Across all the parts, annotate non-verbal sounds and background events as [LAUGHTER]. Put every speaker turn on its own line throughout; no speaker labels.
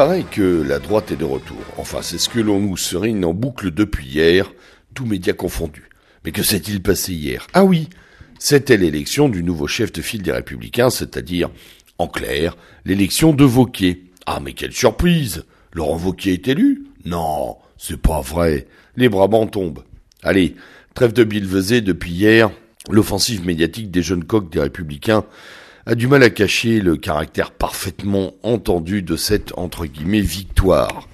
paraît que la droite est de retour. Enfin, c'est ce que l'on nous serine en boucle depuis hier, tous médias confondus. Mais que s'est-il passé hier? Ah oui, c'était l'élection du nouveau chef de file des Républicains, c'est-à-dire, en clair, l'élection de Vauquier. Ah mais quelle surprise Laurent Vauquier est élu? Non, c'est pas vrai. Les Brabants tombent. Allez, trêve de billevesée depuis hier, l'offensive médiatique des jeunes coqs des Républicains a du mal à cacher le caractère parfaitement entendu de cette entre guillemets victoire.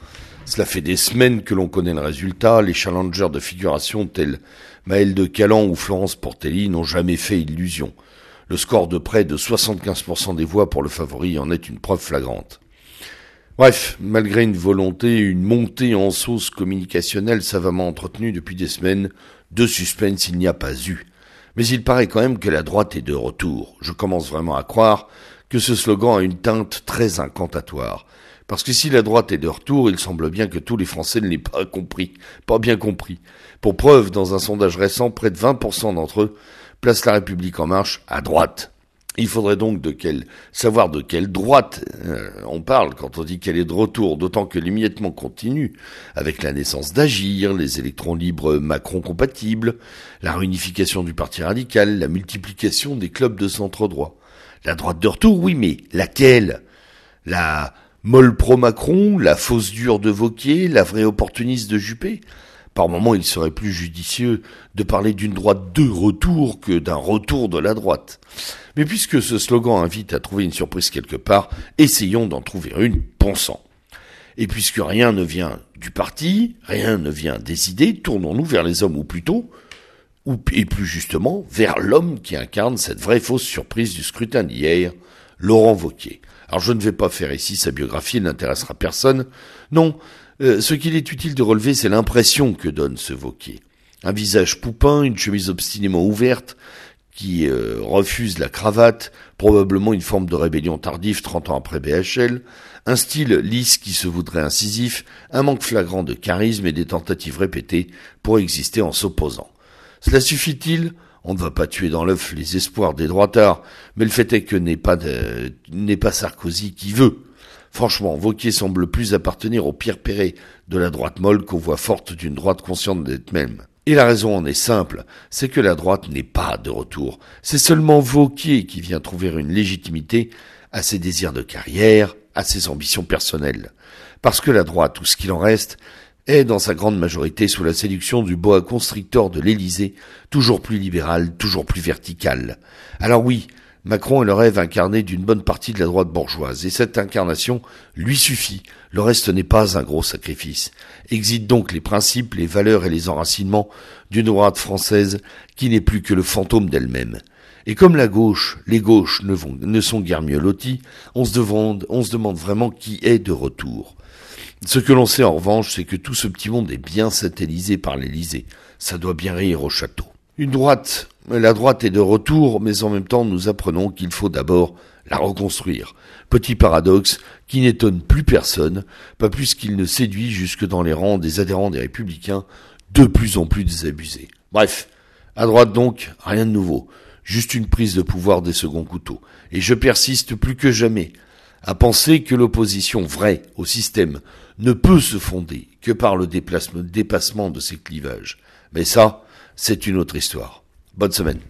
Cela fait des semaines que l'on connaît le résultat, les challengers de figuration tels Maël de Calan ou Florence Portelli n'ont jamais fait illusion. Le score de près de 75% des voix pour le favori en est une preuve flagrante. Bref, malgré une volonté, une montée en sauce communicationnelle savamment entretenue depuis des semaines, de suspense il n'y a pas eu. Mais il paraît quand même que la droite est de retour. Je commence vraiment à croire que ce slogan a une teinte très incantatoire. Parce que si la droite est de retour, il semble bien que tous les Français ne l'aient pas [LAUGHS] compris, pas bien compris. Pour preuve, dans un sondage récent, près de 20% d'entre eux placent la République en marche à droite. Il faudrait donc savoir de quelle droite euh, on parle quand on dit qu'elle est de retour, d'autant que l'émiettement continue avec la naissance d'Agir, les électrons libres Macron compatibles, la réunification du Parti radical, la multiplication des clubs de centre droit. La droite de retour, oui, mais laquelle? La molle pro-Macron, la fausse dure de Vauquier, la vraie opportuniste de Juppé? Par moment, il serait plus judicieux de parler d'une droite de retour que d'un retour de la droite. Mais puisque ce slogan invite à trouver une surprise quelque part, essayons d'en trouver une, pensant. Et puisque rien ne vient du parti, rien ne vient des idées, tournons-nous vers les hommes, ou plutôt, ou, et plus justement, vers l'homme qui incarne cette vraie fausse surprise du scrutin d'hier, Laurent Vauquier. Alors je ne vais pas faire ici sa biographie, elle n'intéressera personne. Non, euh, ce qu'il est utile de relever, c'est l'impression que donne ce Vauquier. Un visage poupin, une chemise obstinément ouverte, qui euh, refuse la cravate, probablement une forme de rébellion tardive 30 ans après BHL, un style lisse qui se voudrait incisif, un manque flagrant de charisme et des tentatives répétées pour exister en s'opposant. Cela suffit-il? On ne va pas tuer dans l'œuf les espoirs des droitards, mais le fait est que n'est pas, n'est pas Sarkozy qui veut. Franchement, Vauquier semble plus appartenir au pire péré de la droite molle qu'aux voix fortes d'une droite consciente d'elle-même. Et la raison en est simple, c'est que la droite n'est pas de retour. C'est seulement Vauquier qui vient trouver une légitimité à ses désirs de carrière, à ses ambitions personnelles. Parce que la droite, ou ce qu'il en reste, est dans sa grande majorité sous la séduction du boa constrictor de l'Élysée, toujours plus libéral, toujours plus vertical. Alors oui, Macron est le rêve incarné d'une bonne partie de la droite bourgeoise, et cette incarnation lui suffit. Le reste n'est pas un gros sacrifice. Exit donc les principes, les valeurs et les enracinements d'une droite française qui n'est plus que le fantôme d'elle-même. Et comme la gauche, les gauches ne, sont guère mieux lotis, on se, demande, on se demande vraiment qui est de retour. Ce que l'on sait en revanche, c'est que tout ce petit monde est bien satellisé par l'Élysée. Ça doit bien rire au château. Une droite, la droite est de retour, mais en même temps nous apprenons qu'il faut d'abord la reconstruire. Petit paradoxe qui n'étonne plus personne, pas plus qu'il ne séduit jusque dans les rangs des adhérents des républicains, de plus en plus désabusés. Bref, à droite donc, rien de nouveau, juste une prise de pouvoir des seconds couteaux. Et je persiste plus que jamais à penser que l'opposition vraie au système ne peut se fonder que par le dépassement de ces clivages. Mais ça, c'est une autre histoire. Bonne semaine.